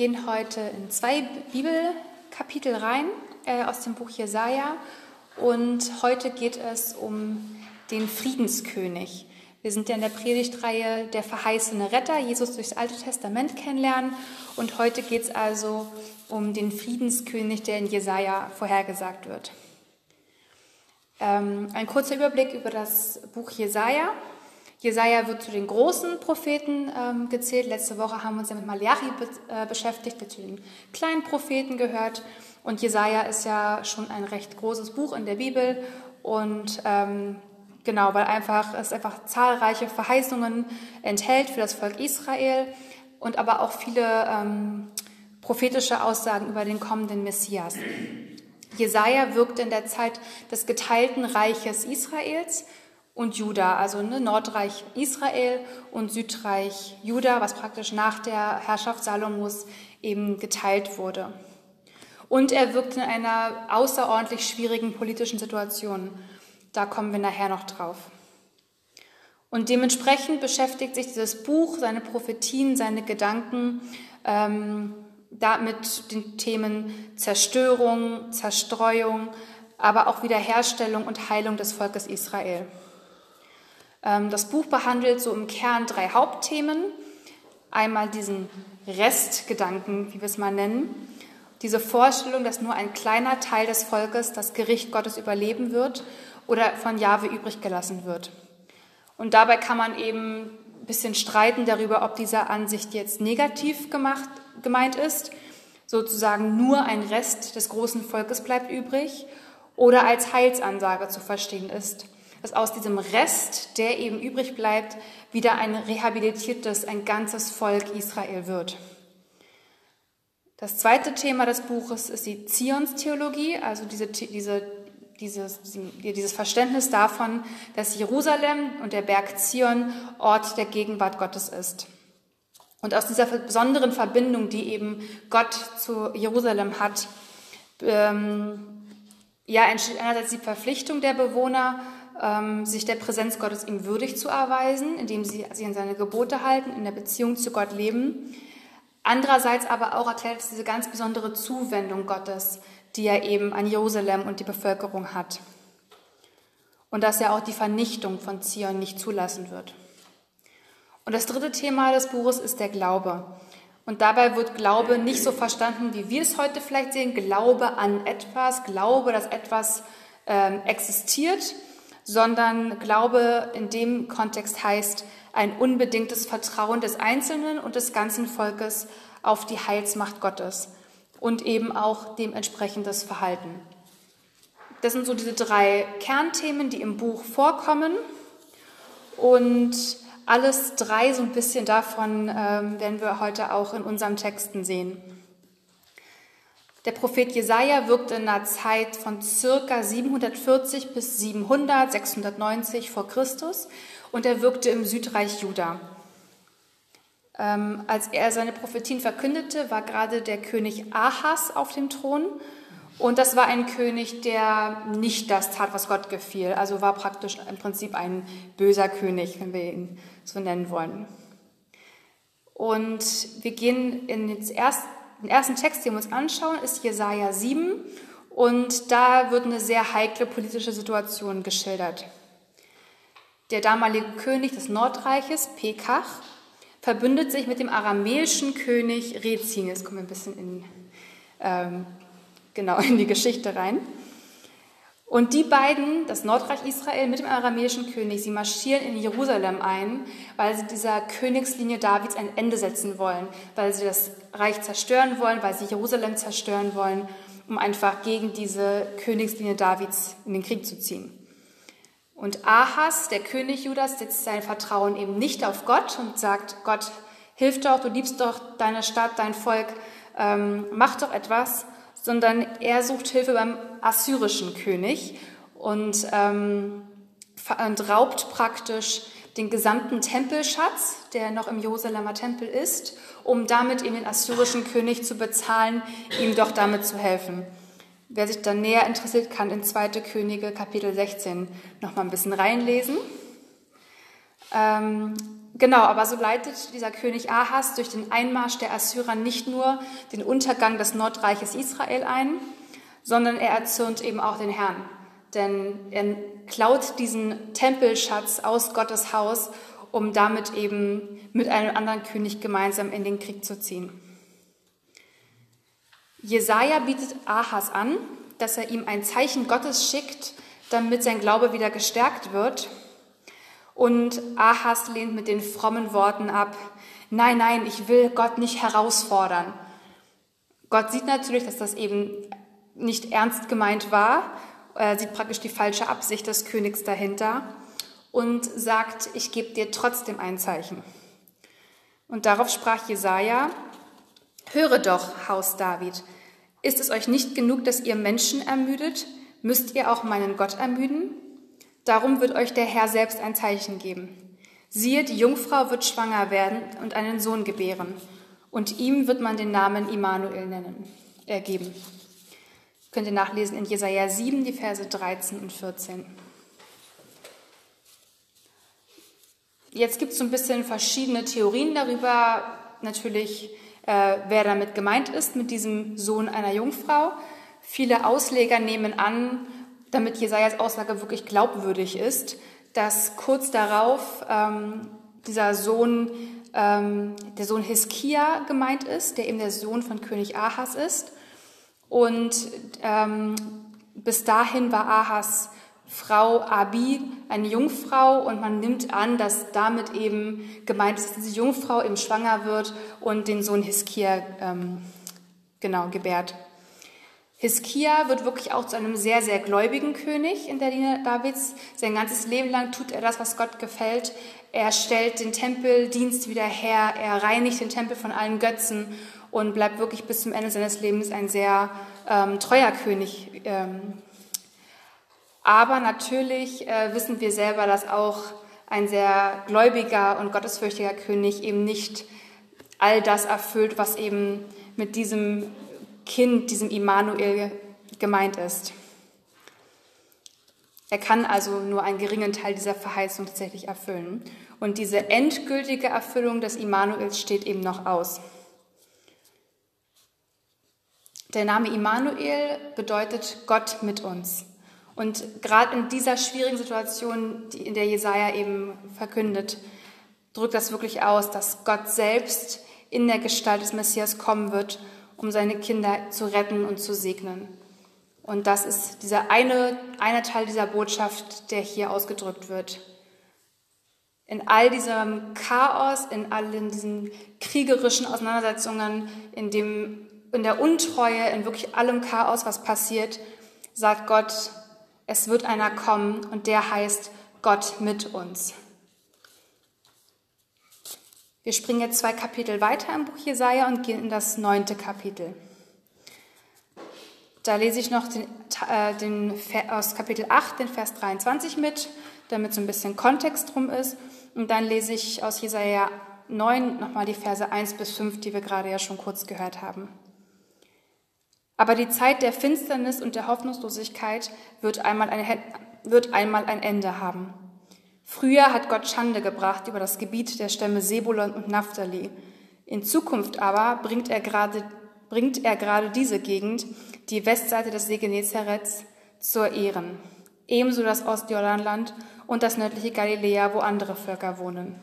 gehen heute in zwei Bibelkapitel rein äh, aus dem Buch Jesaja und heute geht es um den Friedenskönig. Wir sind ja in der Predigtreihe der verheißene Retter, Jesus durchs Alte Testament kennenlernen. Und heute geht es also um den Friedenskönig, der in Jesaja vorhergesagt wird. Ähm, ein kurzer Überblick über das Buch Jesaja. Jesaja wird zu den großen Propheten ähm, gezählt. Letzte Woche haben wir uns ja mit Malachi be äh, beschäftigt, der zu den kleinen Propheten gehört. Und Jesaja ist ja schon ein recht großes Buch in der Bibel. Und ähm, genau, weil einfach es einfach zahlreiche Verheißungen enthält für das Volk Israel und aber auch viele ähm, prophetische Aussagen über den kommenden Messias. Jesaja wirkte in der Zeit des geteilten Reiches Israels und Juda, also ne, Nordreich Israel und Südreich Juda, was praktisch nach der Herrschaft Salomos eben geteilt wurde. Und er wirkte in einer außerordentlich schwierigen politischen Situation. Da kommen wir nachher noch drauf. Und dementsprechend beschäftigt sich dieses Buch, seine Prophetien, seine Gedanken ähm, da mit den Themen Zerstörung, Zerstreuung, aber auch Wiederherstellung und Heilung des Volkes Israel. Ähm, das Buch behandelt so im Kern drei Hauptthemen. Einmal diesen Restgedanken, wie wir es mal nennen. Diese Vorstellung, dass nur ein kleiner Teil des Volkes das Gericht Gottes überleben wird oder von Jahwe übrig gelassen wird. Und dabei kann man eben ein bisschen streiten darüber, ob diese Ansicht jetzt negativ gemacht, gemeint ist, sozusagen nur ein Rest des großen Volkes bleibt übrig, oder als Heilsansage zu verstehen ist dass aus diesem Rest, der eben übrig bleibt, wieder ein rehabilitiertes, ein ganzes Volk Israel wird. Das zweite Thema des Buches ist die Zionstheologie, also diese, diese, dieses, dieses Verständnis davon, dass Jerusalem und der Berg Zion Ort der Gegenwart Gottes ist. Und aus dieser besonderen Verbindung, die eben Gott zu Jerusalem hat, ähm, ja, entsteht einerseits die Verpflichtung der Bewohner, sich der Präsenz Gottes ihm würdig zu erweisen, indem sie sich an seine Gebote halten, in der Beziehung zu Gott leben. Andererseits aber auch erklärt es diese ganz besondere Zuwendung Gottes, die er eben an Jerusalem und die Bevölkerung hat. Und dass er auch die Vernichtung von Zion nicht zulassen wird. Und das dritte Thema des Buches ist der Glaube. Und dabei wird Glaube nicht so verstanden, wie wir es heute vielleicht sehen. Glaube an etwas, Glaube, dass etwas ähm, existiert, sondern Glaube in dem Kontext heißt ein unbedingtes Vertrauen des Einzelnen und des ganzen Volkes auf die Heilsmacht Gottes und eben auch dementsprechendes Verhalten. Das sind so diese drei Kernthemen, die im Buch vorkommen und alles drei so ein bisschen davon ähm, werden wir heute auch in unseren Texten sehen. Der Prophet Jesaja wirkte in einer Zeit von circa 740 bis 700, 690 vor Christus und er wirkte im Südreich Juda. Ähm, als er seine Prophetien verkündete, war gerade der König Ahas auf dem Thron und das war ein König, der nicht das tat, was Gott gefiel. Also war praktisch im Prinzip ein böser König, wenn wir ihn so nennen wollen. Und wir gehen in den ersten den ersten Text, den wir uns anschauen, ist Jesaja 7 und da wird eine sehr heikle politische Situation geschildert. Der damalige König des Nordreiches, Pekach, verbündet sich mit dem aramäischen König Rezin. Jetzt kommen wir ein bisschen in, ähm, genau in die Geschichte rein. Und die beiden, das Nordreich Israel mit dem aramäischen König, sie marschieren in Jerusalem ein, weil sie dieser Königslinie Davids ein Ende setzen wollen, weil sie das Reich zerstören wollen, weil sie Jerusalem zerstören wollen, um einfach gegen diese Königslinie Davids in den Krieg zu ziehen. Und Ahas, der König Judas, setzt sein Vertrauen eben nicht auf Gott und sagt, Gott, hilf doch, du liebst doch deine Stadt, dein Volk, ähm, mach doch etwas, sondern er sucht Hilfe beim assyrischen König und, ähm, und raubt praktisch den gesamten Tempelschatz, der noch im Jerusalemer Tempel ist, um damit eben den assyrischen König zu bezahlen, ihm doch damit zu helfen. Wer sich dann näher interessiert, kann in 2. Könige Kapitel 16 noch mal ein bisschen reinlesen. Ähm, Genau, aber so leitet dieser König Ahas durch den Einmarsch der Assyrer nicht nur den Untergang des Nordreiches Israel ein, sondern er erzürnt eben auch den Herrn. Denn er klaut diesen Tempelschatz aus Gottes Haus, um damit eben mit einem anderen König gemeinsam in den Krieg zu ziehen. Jesaja bietet Ahas an, dass er ihm ein Zeichen Gottes schickt, damit sein Glaube wieder gestärkt wird. Und Ahas lehnt mit den frommen Worten ab, nein, nein, ich will Gott nicht herausfordern. Gott sieht natürlich, dass das eben nicht ernst gemeint war. Er sieht praktisch die falsche Absicht des Königs dahinter und sagt, ich gebe dir trotzdem ein Zeichen. Und darauf sprach Jesaja, höre doch, Haus David, ist es euch nicht genug, dass ihr Menschen ermüdet? Müsst ihr auch meinen Gott ermüden? Darum wird euch der Herr selbst ein Zeichen geben. Siehe, die Jungfrau wird schwanger werden und einen Sohn gebären, und ihm wird man den Namen Immanuel nennen, ergeben. Könnt ihr nachlesen in Jesaja 7, die Verse 13 und 14. Jetzt gibt es so ein bisschen verschiedene Theorien darüber, natürlich, äh, wer damit gemeint ist, mit diesem Sohn einer Jungfrau. Viele Ausleger nehmen an, damit Jesajas Aussage wirklich glaubwürdig ist, dass kurz darauf ähm, dieser Sohn, ähm, der Sohn Hiskia gemeint ist, der eben der Sohn von König Ahas ist. Und ähm, bis dahin war Ahas Frau Abi eine Jungfrau und man nimmt an, dass damit eben gemeint ist, dass diese Jungfrau eben schwanger wird und den Sohn Hiskia ähm, genau gebärt. Hiskia wird wirklich auch zu einem sehr, sehr gläubigen König in der Linie Davids. Sein ganzes Leben lang tut er das, was Gott gefällt. Er stellt den Tempeldienst wieder her, er reinigt den Tempel von allen Götzen und bleibt wirklich bis zum Ende seines Lebens ein sehr ähm, treuer König ähm, aber natürlich äh, wissen wir selber, dass auch ein sehr gläubiger und gottesfürchtiger König eben nicht all das erfüllt, was eben mit diesem Kind, diesem Immanuel gemeint ist. Er kann also nur einen geringen Teil dieser Verheißung tatsächlich erfüllen. Und diese endgültige Erfüllung des Immanuels steht eben noch aus. Der Name Immanuel bedeutet Gott mit uns. Und gerade in dieser schwierigen Situation, die in der Jesaja eben verkündet, drückt das wirklich aus, dass Gott selbst in der Gestalt des Messias kommen wird, um seine Kinder zu retten und zu segnen. Und das ist dieser eine, eine Teil dieser Botschaft, der hier ausgedrückt wird. In all diesem Chaos, in all diesen kriegerischen Auseinandersetzungen, in, dem, in der Untreue, in wirklich allem Chaos, was passiert, sagt Gott, es wird einer kommen und der heißt Gott mit uns. Wir springen jetzt zwei Kapitel weiter im Buch Jesaja und gehen in das neunte Kapitel. Da lese ich noch den, äh, den, aus Kapitel 8, den Vers 23 mit, damit so ein bisschen Kontext drum ist. Und dann lese ich aus Jesaja 9 nochmal die Verse 1 bis 5, die wir gerade ja schon kurz gehört haben. Aber die Zeit der Finsternis und der Hoffnungslosigkeit wird einmal ein, wird einmal ein Ende haben. Früher hat Gott Schande gebracht über das Gebiet der Stämme Sebulon und Naphtali. In Zukunft aber bringt er gerade, bringt er gerade diese Gegend, die Westseite des See Genezareth, zur Ehren. Ebenso das Ostjordanland und das nördliche Galiläa, wo andere Völker wohnen.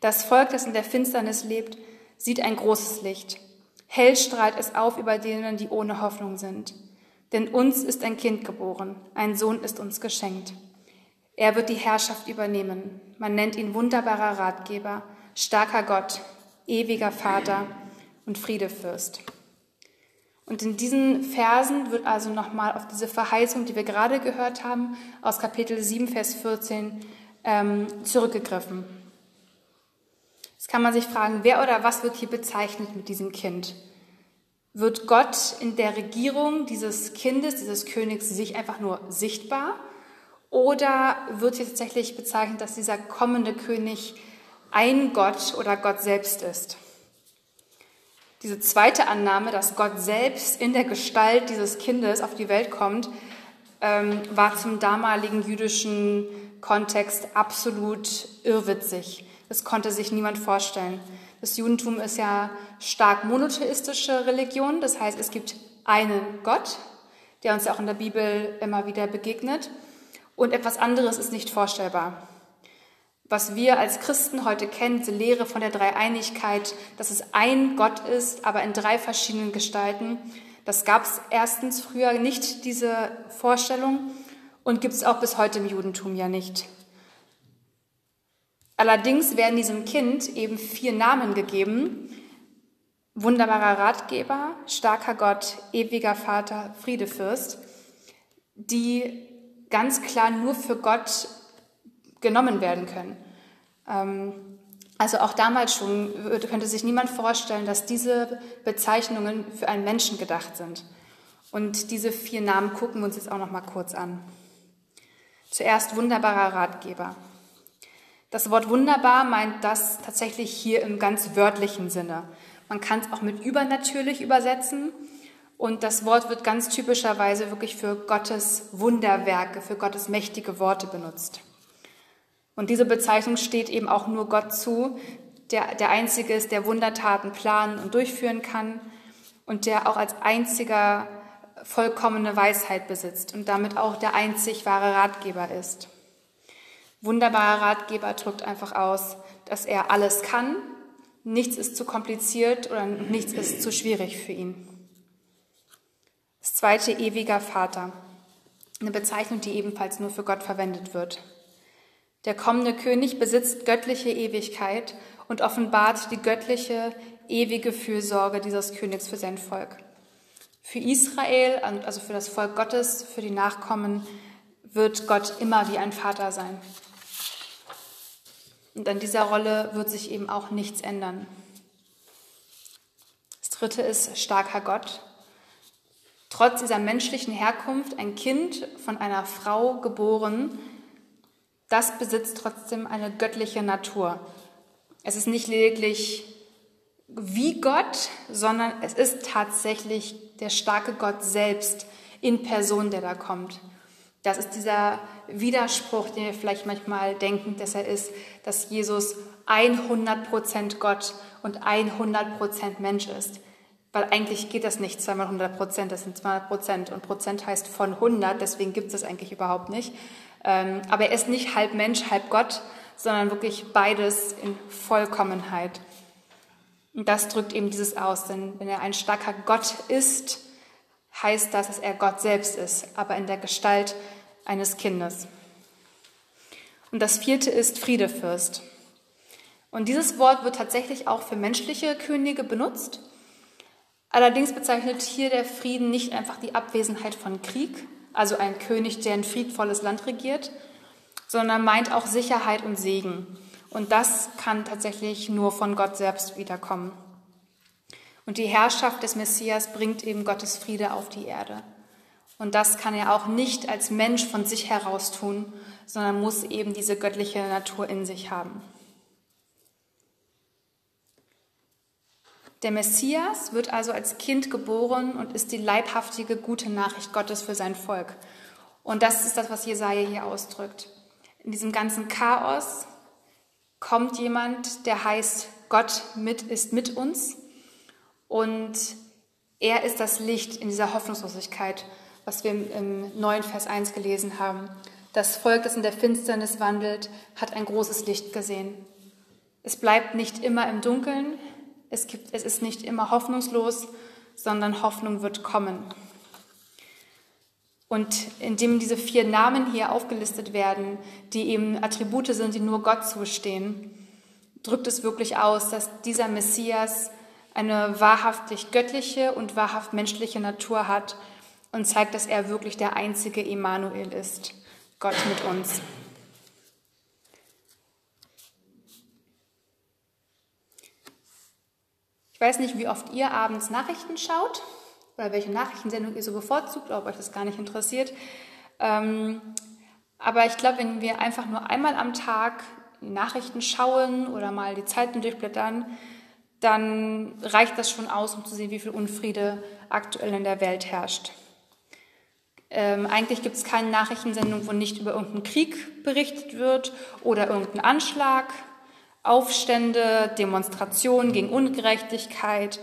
Das Volk, das in der Finsternis lebt, sieht ein großes Licht. Hell strahlt es auf über denen, die ohne Hoffnung sind. Denn uns ist ein Kind geboren, ein Sohn ist uns geschenkt. Er wird die Herrschaft übernehmen. Man nennt ihn wunderbarer Ratgeber, starker Gott, ewiger Vater und Friedefürst. Und in diesen Versen wird also nochmal auf diese Verheißung, die wir gerade gehört haben, aus Kapitel 7, Vers 14 ähm, zurückgegriffen. Jetzt kann man sich fragen, wer oder was wird hier bezeichnet mit diesem Kind? Wird Gott in der Regierung dieses Kindes, dieses Königs, sich einfach nur sichtbar? Oder wird hier tatsächlich bezeichnet, dass dieser kommende König ein Gott oder Gott selbst ist? Diese zweite Annahme, dass Gott selbst in der Gestalt dieses Kindes auf die Welt kommt, ähm, war zum damaligen jüdischen Kontext absolut irrwitzig. Das konnte sich niemand vorstellen. Das Judentum ist ja stark monotheistische Religion, das heißt, es gibt einen Gott, der uns ja auch in der Bibel immer wieder begegnet, und etwas anderes ist nicht vorstellbar. Was wir als Christen heute kennen, diese Lehre von der Dreieinigkeit, dass es ein Gott ist, aber in drei verschiedenen Gestalten, das gab es erstens früher nicht, diese Vorstellung, und gibt es auch bis heute im Judentum ja nicht. Allerdings werden diesem Kind eben vier Namen gegeben. Wunderbarer Ratgeber, starker Gott, ewiger Vater, Friedefürst, die ganz klar nur für Gott genommen werden können. Ähm, also auch damals schon könnte sich niemand vorstellen, dass diese Bezeichnungen für einen Menschen gedacht sind. Und diese vier Namen gucken wir uns jetzt auch noch mal kurz an. Zuerst wunderbarer Ratgeber. Das Wort wunderbar meint das tatsächlich hier im ganz wörtlichen Sinne. Man kann es auch mit übernatürlich übersetzen. Und das Wort wird ganz typischerweise wirklich für Gottes Wunderwerke, für Gottes mächtige Worte benutzt. Und diese Bezeichnung steht eben auch nur Gott zu, der der Einzige ist, der Wundertaten planen und durchführen kann und der auch als einziger vollkommene Weisheit besitzt und damit auch der einzig wahre Ratgeber ist. Wunderbarer Ratgeber drückt einfach aus, dass er alles kann, nichts ist zu kompliziert oder nichts ist zu schwierig für ihn. Das zweite, ewiger Vater. Eine Bezeichnung, die ebenfalls nur für Gott verwendet wird. Der kommende König besitzt göttliche Ewigkeit und offenbart die göttliche, ewige Fürsorge dieses Königs für sein Volk. Für Israel, also für das Volk Gottes, für die Nachkommen, wird Gott immer wie ein Vater sein. Und an dieser Rolle wird sich eben auch nichts ändern. Das dritte ist starker Gott. Trotz dieser menschlichen Herkunft ein Kind von einer Frau geboren, das besitzt trotzdem eine göttliche Natur. Es ist nicht lediglich wie Gott, sondern es ist tatsächlich der starke Gott selbst in Person, der da kommt. Das ist dieser Widerspruch, den wir vielleicht manchmal denken, dass er ist, dass Jesus 100% Gott und 100% Mensch ist. Weil eigentlich geht das nicht zweimal 100 Prozent, das sind 200 Prozent und Prozent heißt von 100, deswegen gibt es das eigentlich überhaupt nicht. Ähm, aber er ist nicht halb Mensch, halb Gott, sondern wirklich beides in Vollkommenheit. Und das drückt eben dieses aus, denn wenn er ein starker Gott ist, heißt das, dass er Gott selbst ist, aber in der Gestalt eines Kindes. Und das vierte ist Friedefürst. Und dieses Wort wird tatsächlich auch für menschliche Könige benutzt. Allerdings bezeichnet hier der Frieden nicht einfach die Abwesenheit von Krieg, also ein König, der ein friedvolles Land regiert, sondern meint auch Sicherheit und Segen. Und das kann tatsächlich nur von Gott selbst wiederkommen. Und die Herrschaft des Messias bringt eben Gottes Friede auf die Erde. Und das kann er auch nicht als Mensch von sich heraus tun, sondern muss eben diese göttliche Natur in sich haben. Der Messias wird also als Kind geboren und ist die leibhaftige gute Nachricht Gottes für sein Volk. Und das ist das, was Jesaja hier ausdrückt. In diesem ganzen Chaos kommt jemand, der heißt, Gott mit, ist mit uns. Und er ist das Licht in dieser Hoffnungslosigkeit, was wir im neuen Vers 1 gelesen haben. Das Volk, das in der Finsternis wandelt, hat ein großes Licht gesehen. Es bleibt nicht immer im Dunkeln, es, gibt, es ist nicht immer hoffnungslos, sondern Hoffnung wird kommen. Und indem diese vier Namen hier aufgelistet werden, die eben Attribute sind, die nur Gott zustehen, drückt es wirklich aus, dass dieser Messias eine wahrhaftig göttliche und wahrhaft menschliche Natur hat und zeigt, dass er wirklich der einzige Emanuel ist, Gott mit uns. Ich weiß nicht, wie oft ihr abends Nachrichten schaut oder welche Nachrichtensendung ihr so bevorzugt, ob euch das gar nicht interessiert. Ähm, aber ich glaube, wenn wir einfach nur einmal am Tag Nachrichten schauen oder mal die Zeiten durchblättern, dann reicht das schon aus, um zu sehen, wie viel Unfriede aktuell in der Welt herrscht. Ähm, eigentlich gibt es keine Nachrichtensendung, wo nicht über irgendeinen Krieg berichtet wird oder irgendeinen Anschlag Aufstände, Demonstrationen gegen Ungerechtigkeit,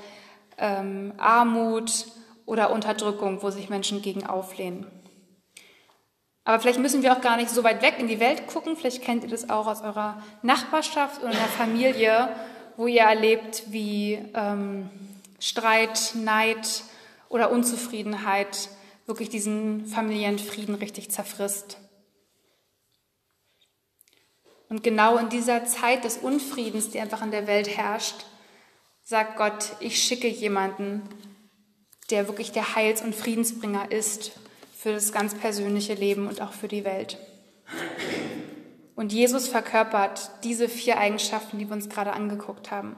ähm, Armut oder Unterdrückung, wo sich Menschen gegen auflehnen. Aber vielleicht müssen wir auch gar nicht so weit weg in die Welt gucken. Vielleicht kennt ihr das auch aus eurer Nachbarschaft oder der Familie, wo ihr erlebt, wie ähm, Streit, Neid oder Unzufriedenheit wirklich diesen familiären Frieden richtig zerfrisst. Und genau in dieser Zeit des Unfriedens, die einfach in der Welt herrscht, sagt Gott, ich schicke jemanden, der wirklich der Heils- und Friedensbringer ist für das ganz persönliche Leben und auch für die Welt. Und Jesus verkörpert diese vier Eigenschaften, die wir uns gerade angeguckt haben.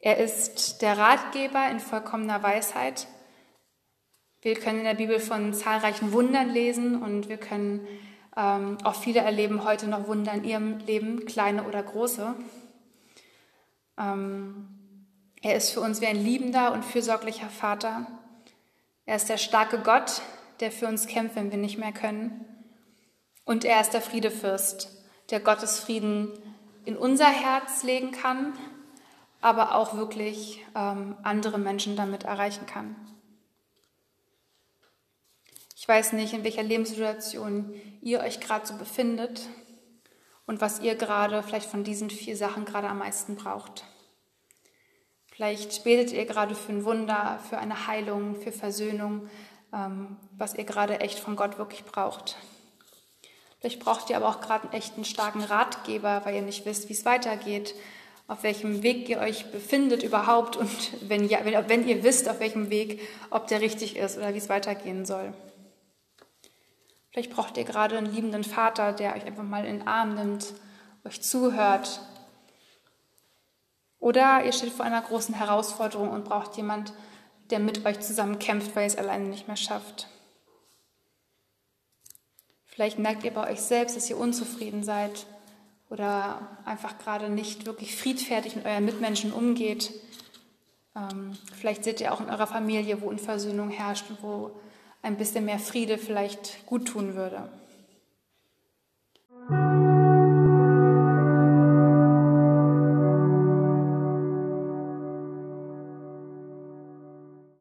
Er ist der Ratgeber in vollkommener Weisheit. Wir können in der Bibel von zahlreichen Wundern lesen und wir können ähm, auch viele erleben heute noch Wunder in ihrem Leben, kleine oder große. Ähm, er ist für uns wie ein liebender und fürsorglicher Vater. Er ist der starke Gott, der für uns kämpft, wenn wir nicht mehr können. Und er ist der Friedefürst, der Gottes Frieden in unser Herz legen kann, aber auch wirklich ähm, andere Menschen damit erreichen kann. Ich weiß nicht, in welcher Lebenssituation ihr euch gerade so befindet und was ihr gerade vielleicht von diesen vier Sachen gerade am meisten braucht. Vielleicht betet ihr gerade für ein Wunder, für eine Heilung, für Versöhnung, ähm, was ihr gerade echt von Gott wirklich braucht. Vielleicht braucht ihr aber auch gerade einen echten starken Ratgeber, weil ihr nicht wisst, wie es weitergeht, auf welchem Weg ihr euch befindet überhaupt und wenn, wenn, wenn ihr wisst, auf welchem Weg, ob der richtig ist oder wie es weitergehen soll. Vielleicht braucht ihr gerade einen liebenden Vater, der euch einfach mal in den Arm nimmt, euch zuhört. Oder ihr steht vor einer großen Herausforderung und braucht jemand, der mit euch zusammen kämpft, weil ihr es alleine nicht mehr schafft. Vielleicht merkt ihr bei euch selbst, dass ihr unzufrieden seid oder einfach gerade nicht wirklich friedfertig mit euren Mitmenschen umgeht. Ähm, vielleicht seht ihr auch in eurer Familie, wo Unversöhnung herrscht und wo ein bisschen mehr Friede vielleicht gut tun würde.